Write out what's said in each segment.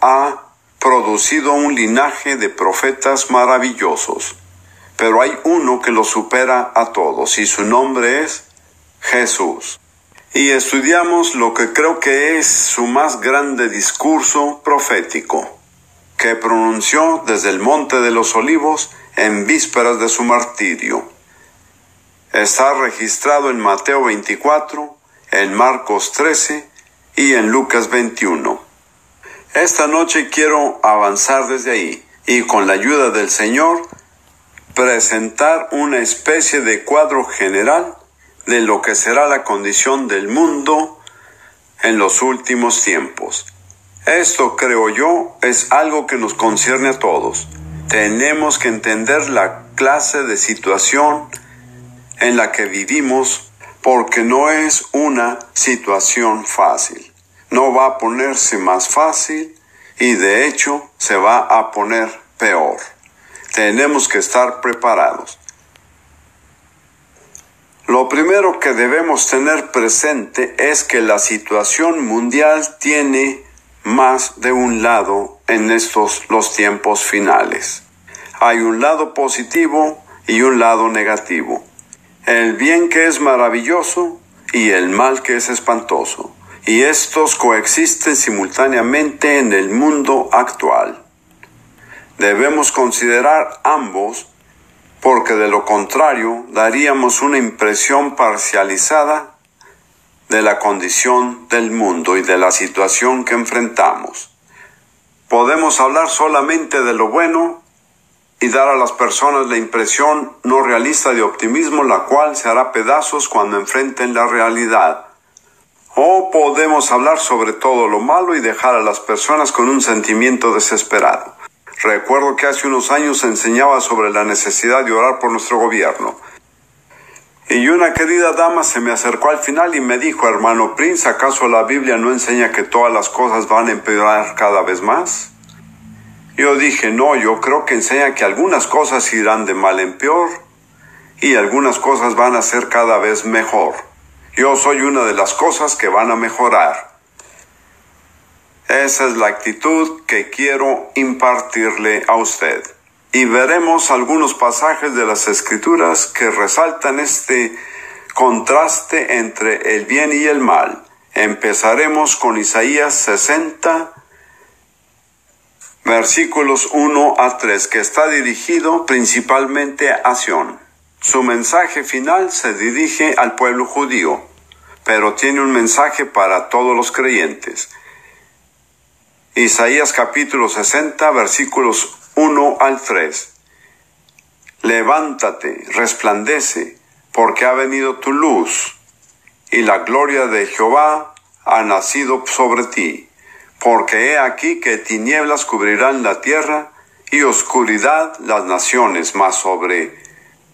Ha producido un linaje de profetas maravillosos, pero hay uno que lo supera a todos y su nombre es Jesús. Y estudiamos lo que creo que es su más grande discurso profético, que pronunció desde el Monte de los Olivos en vísperas de su martirio. Está registrado en Mateo 24, en Marcos 13 y en Lucas 21. Esta noche quiero avanzar desde ahí y con la ayuda del Señor presentar una especie de cuadro general de lo que será la condición del mundo en los últimos tiempos. Esto, creo yo, es algo que nos concierne a todos. Tenemos que entender la clase de situación en la que vivimos porque no es una situación fácil no va a ponerse más fácil y de hecho se va a poner peor. Tenemos que estar preparados. Lo primero que debemos tener presente es que la situación mundial tiene más de un lado en estos los tiempos finales. Hay un lado positivo y un lado negativo. El bien que es maravilloso y el mal que es espantoso y estos coexisten simultáneamente en el mundo actual. Debemos considerar ambos porque de lo contrario daríamos una impresión parcializada de la condición del mundo y de la situación que enfrentamos. Podemos hablar solamente de lo bueno y dar a las personas la impresión no realista de optimismo, la cual se hará pedazos cuando enfrenten la realidad o podemos hablar sobre todo lo malo y dejar a las personas con un sentimiento desesperado. Recuerdo que hace unos años enseñaba sobre la necesidad de orar por nuestro gobierno. Y una querida dama se me acercó al final y me dijo, hermano Prince, ¿acaso la Biblia no enseña que todas las cosas van a empeorar cada vez más? Yo dije, no, yo creo que enseña que algunas cosas irán de mal en peor y algunas cosas van a ser cada vez mejor. Yo soy una de las cosas que van a mejorar. Esa es la actitud que quiero impartirle a usted. Y veremos algunos pasajes de las escrituras que resaltan este contraste entre el bien y el mal. Empezaremos con Isaías 60, versículos 1 a 3, que está dirigido principalmente a Sion. Su mensaje final se dirige al pueblo judío, pero tiene un mensaje para todos los creyentes. Isaías capítulo 60 versículos 1 al 3. Levántate, resplandece, porque ha venido tu luz, y la gloria de Jehová ha nacido sobre ti. Porque he aquí que tinieblas cubrirán la tierra, y oscuridad las naciones, mas sobre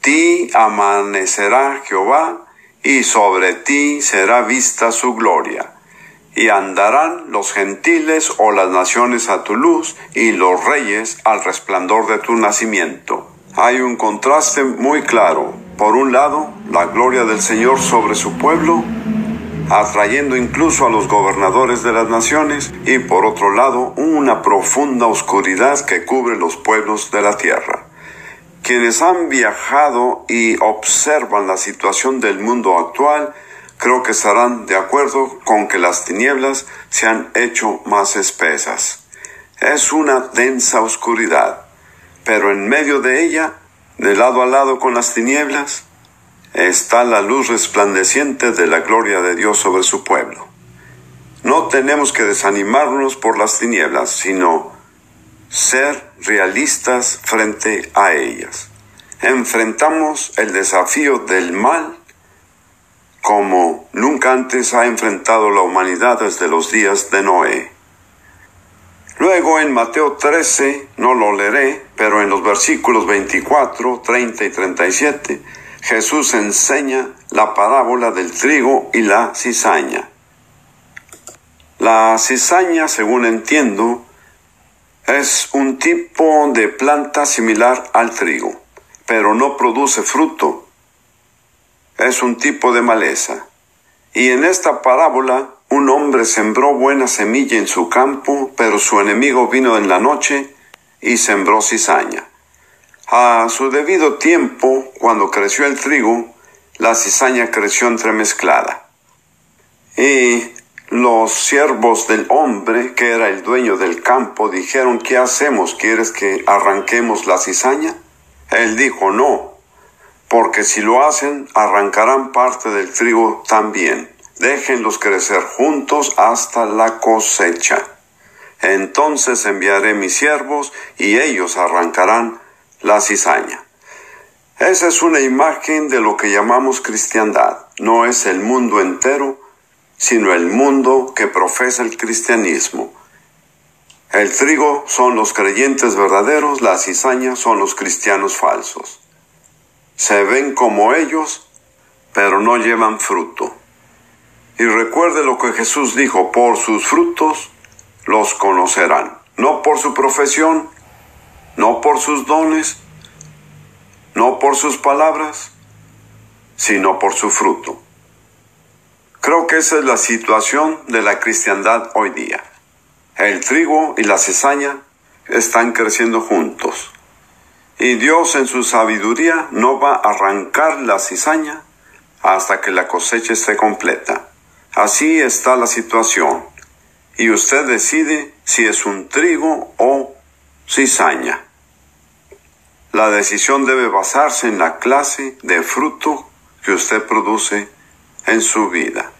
ti amanecerá Jehová, y sobre ti será vista su gloria. Y andarán los gentiles o las naciones a tu luz, y los reyes al resplandor de tu nacimiento. Hay un contraste muy claro. Por un lado, la gloria del Señor sobre su pueblo, atrayendo incluso a los gobernadores de las naciones, y por otro lado, una profunda oscuridad que cubre los pueblos de la tierra. Quienes han viajado y observan la situación del mundo actual, creo que estarán de acuerdo con que las tinieblas se han hecho más espesas. Es una densa oscuridad, pero en medio de ella, de lado a lado con las tinieblas, está la luz resplandeciente de la gloria de Dios sobre su pueblo. No tenemos que desanimarnos por las tinieblas, sino ser realistas frente a ellas. Enfrentamos el desafío del mal como nunca antes ha enfrentado la humanidad desde los días de Noé. Luego en Mateo 13, no lo leeré, pero en los versículos 24, 30 y 37, Jesús enseña la parábola del trigo y la cizaña. La cizaña, según entiendo, es un tipo de planta similar al trigo, pero no produce fruto. Es un tipo de maleza. Y en esta parábola un hombre sembró buena semilla en su campo, pero su enemigo vino en la noche y sembró cizaña. A su debido tiempo, cuando creció el trigo, la cizaña creció entremezclada. Y los siervos del hombre, que era el dueño del campo, dijeron, ¿qué hacemos? ¿Quieres que arranquemos la cizaña? Él dijo, no, porque si lo hacen, arrancarán parte del trigo también déjenlos crecer juntos hasta la cosecha. Entonces enviaré mis siervos y ellos arrancarán la cizaña. Esa es una imagen de lo que llamamos cristiandad. No es el mundo entero, sino el mundo que profesa el cristianismo. El trigo son los creyentes verdaderos, la cizaña son los cristianos falsos. Se ven como ellos, pero no llevan fruto. Y recuerde lo que Jesús dijo, por sus frutos los conocerán, no por su profesión, no por sus dones, no por sus palabras, sino por su fruto. Creo que esa es la situación de la cristiandad hoy día. El trigo y la cizaña están creciendo juntos. Y Dios en su sabiduría no va a arrancar la cizaña hasta que la cosecha esté completa. Así está la situación. Y usted decide si es un trigo o cizaña. La decisión debe basarse en la clase de fruto que usted produce en su vida.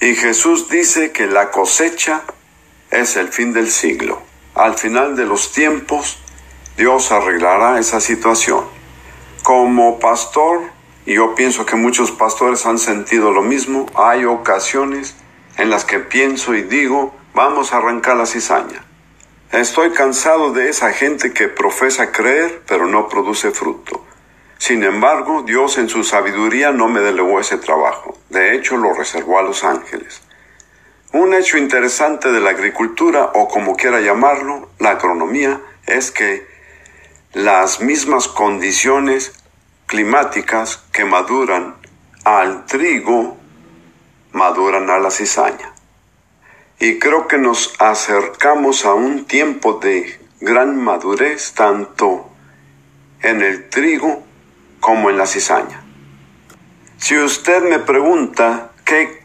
Y Jesús dice que la cosecha es el fin del siglo. Al final de los tiempos, Dios arreglará esa situación. Como pastor, y yo pienso que muchos pastores han sentido lo mismo. Hay ocasiones en las que pienso y digo, vamos a arrancar la cizaña. Estoy cansado de esa gente que profesa creer, pero no produce fruto. Sin embargo, Dios en su sabiduría no me delegó ese trabajo. De hecho, lo reservó a los ángeles. Un hecho interesante de la agricultura, o como quiera llamarlo, la agronomía, es que las mismas condiciones climáticas que maduran al trigo, maduran a la cizaña. Y creo que nos acercamos a un tiempo de gran madurez tanto en el trigo como en la cizaña. Si usted me pregunta qué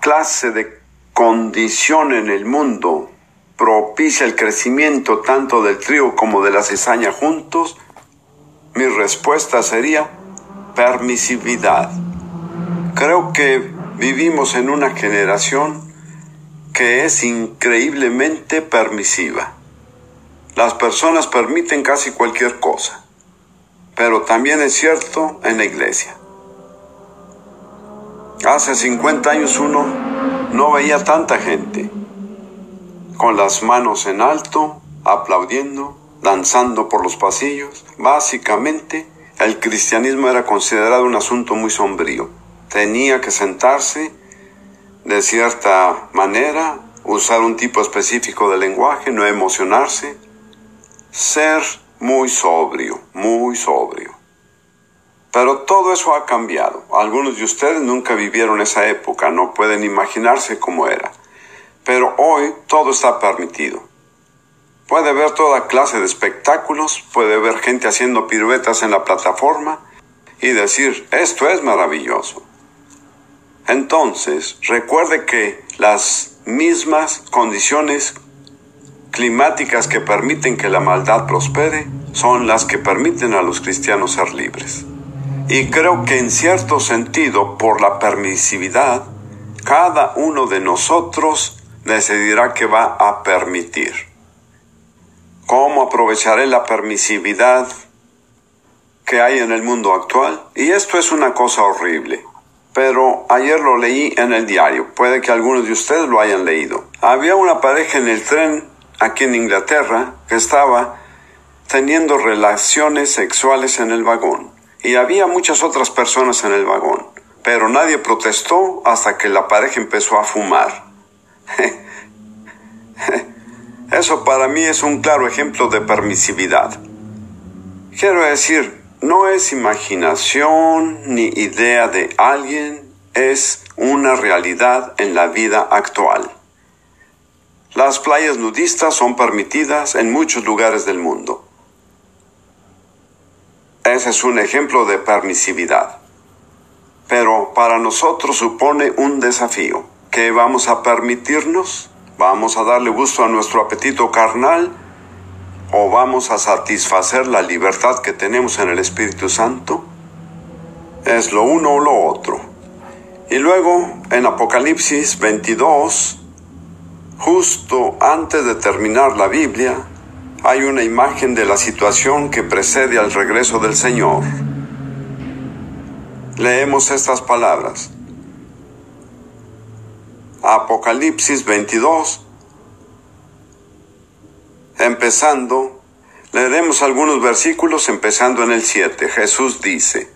clase de condición en el mundo propicia el crecimiento tanto del trigo como de la cizaña juntos, mi respuesta sería permisividad. Creo que vivimos en una generación que es increíblemente permisiva. Las personas permiten casi cualquier cosa, pero también es cierto en la iglesia. Hace 50 años uno no veía tanta gente con las manos en alto, aplaudiendo, danzando por los pasillos. Básicamente, el cristianismo era considerado un asunto muy sombrío. Tenía que sentarse de cierta manera, usar un tipo específico de lenguaje, no emocionarse, ser muy sobrio, muy sobrio. Pero todo eso ha cambiado. Algunos de ustedes nunca vivieron esa época, no pueden imaginarse cómo era. Pero hoy todo está permitido. Puede ver toda clase de espectáculos, puede ver gente haciendo piruetas en la plataforma y decir, esto es maravilloso. Entonces, recuerde que las mismas condiciones climáticas que permiten que la maldad prospere son las que permiten a los cristianos ser libres. Y creo que en cierto sentido, por la permisividad, cada uno de nosotros decidirá que va a permitir. ¿Cómo aprovecharé la permisividad que hay en el mundo actual? Y esto es una cosa horrible. Pero ayer lo leí en el diario. Puede que algunos de ustedes lo hayan leído. Había una pareja en el tren aquí en Inglaterra que estaba teniendo relaciones sexuales en el vagón. Y había muchas otras personas en el vagón. Pero nadie protestó hasta que la pareja empezó a fumar. Eso para mí es un claro ejemplo de permisividad. Quiero decir, no es imaginación ni idea de alguien, es una realidad en la vida actual. Las playas nudistas son permitidas en muchos lugares del mundo. Ese es un ejemplo de permisividad. Pero para nosotros supone un desafío. ¿Qué vamos a permitirnos? ¿Vamos a darle gusto a nuestro apetito carnal? ¿O vamos a satisfacer la libertad que tenemos en el Espíritu Santo? Es lo uno o lo otro. Y luego en Apocalipsis 22, justo antes de terminar la Biblia, hay una imagen de la situación que precede al regreso del Señor. Leemos estas palabras. Apocalipsis 22, empezando, leeremos algunos versículos empezando en el 7. Jesús dice,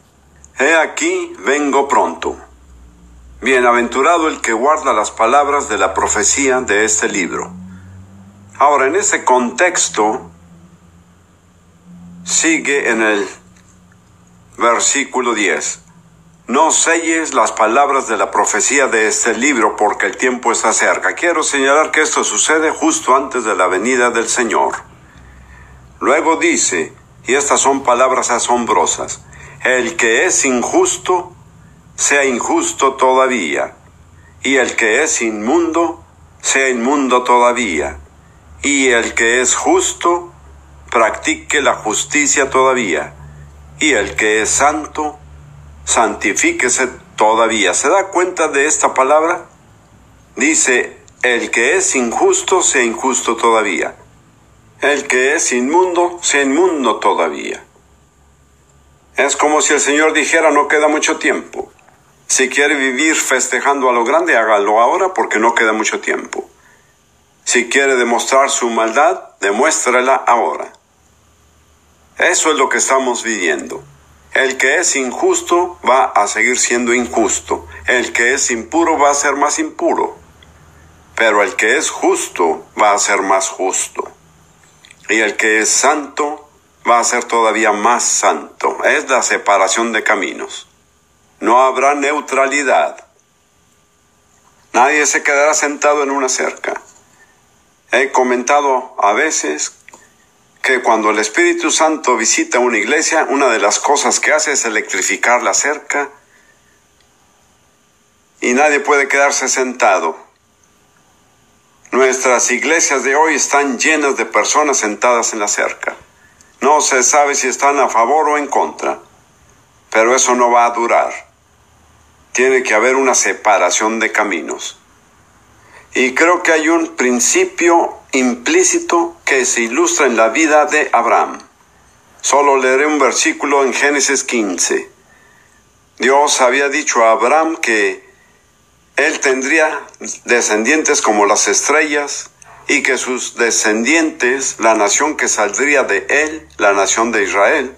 He aquí, vengo pronto. Bienaventurado el que guarda las palabras de la profecía de este libro. Ahora, en ese contexto, sigue en el versículo 10. No selles las palabras de la profecía de este libro porque el tiempo está cerca. Quiero señalar que esto sucede justo antes de la venida del Señor. Luego dice, y estas son palabras asombrosas, el que es injusto, sea injusto todavía, y el que es inmundo, sea inmundo todavía, y el que es justo, practique la justicia todavía, y el que es santo, santifíquese todavía. ¿Se da cuenta de esta palabra? Dice, el que es injusto, sea injusto todavía. El que es inmundo, sea inmundo todavía. Es como si el Señor dijera, no queda mucho tiempo. Si quiere vivir festejando a lo grande, hágalo ahora porque no queda mucho tiempo. Si quiere demostrar su maldad, demuéstrela ahora. Eso es lo que estamos viviendo. El que es injusto va a seguir siendo injusto. El que es impuro va a ser más impuro. Pero el que es justo va a ser más justo. Y el que es santo va a ser todavía más santo. Es la separación de caminos. No habrá neutralidad. Nadie se quedará sentado en una cerca. He comentado a veces que cuando el Espíritu Santo visita una iglesia, una de las cosas que hace es electrificar la cerca y nadie puede quedarse sentado. Nuestras iglesias de hoy están llenas de personas sentadas en la cerca. No se sabe si están a favor o en contra, pero eso no va a durar. Tiene que haber una separación de caminos. Y creo que hay un principio implícito que se ilustra en la vida de Abraham. Solo leeré un versículo en Génesis 15. Dios había dicho a Abraham que él tendría descendientes como las estrellas y que sus descendientes, la nación que saldría de él, la nación de Israel,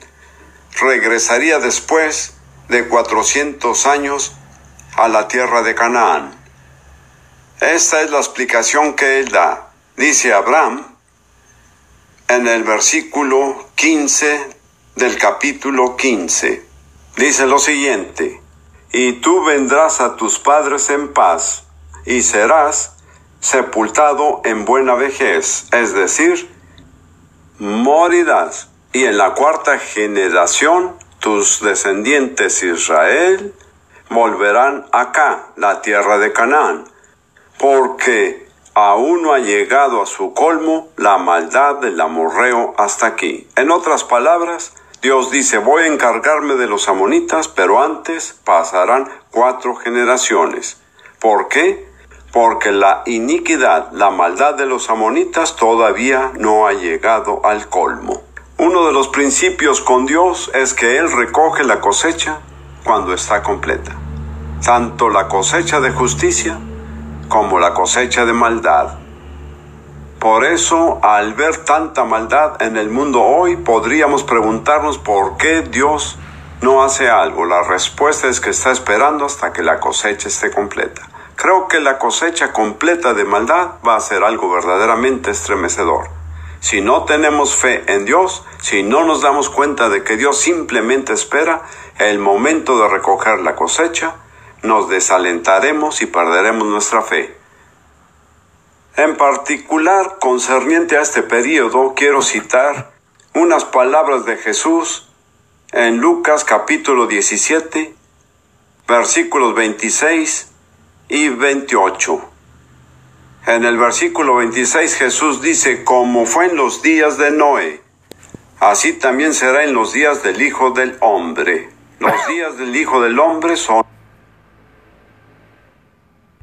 regresaría después de cuatrocientos años a la tierra de Canaán. Esta es la explicación que él da. Dice Abraham en el versículo 15 del capítulo 15. Dice lo siguiente, y tú vendrás a tus padres en paz, y serás sepultado en buena vejez, es decir, morirás, y en la cuarta generación tus descendientes Israel volverán acá, la tierra de Canaán, porque aún no ha llegado a su colmo la maldad del amorreo hasta aquí. En otras palabras, Dios dice, voy a encargarme de los amonitas, pero antes pasarán cuatro generaciones. ¿Por qué? Porque la iniquidad, la maldad de los amonitas todavía no ha llegado al colmo. Uno de los principios con Dios es que Él recoge la cosecha cuando está completa. Tanto la cosecha de justicia como la cosecha de maldad. Por eso, al ver tanta maldad en el mundo hoy, podríamos preguntarnos por qué Dios no hace algo. La respuesta es que está esperando hasta que la cosecha esté completa. Creo que la cosecha completa de maldad va a ser algo verdaderamente estremecedor. Si no tenemos fe en Dios, si no nos damos cuenta de que Dios simplemente espera el momento de recoger la cosecha, nos desalentaremos y perderemos nuestra fe. En particular, concerniente a este periodo, quiero citar unas palabras de Jesús en Lucas capítulo 17, versículos 26 y 28. En el versículo 26 Jesús dice, como fue en los días de Noé, así también será en los días del Hijo del Hombre. Los días del Hijo del Hombre son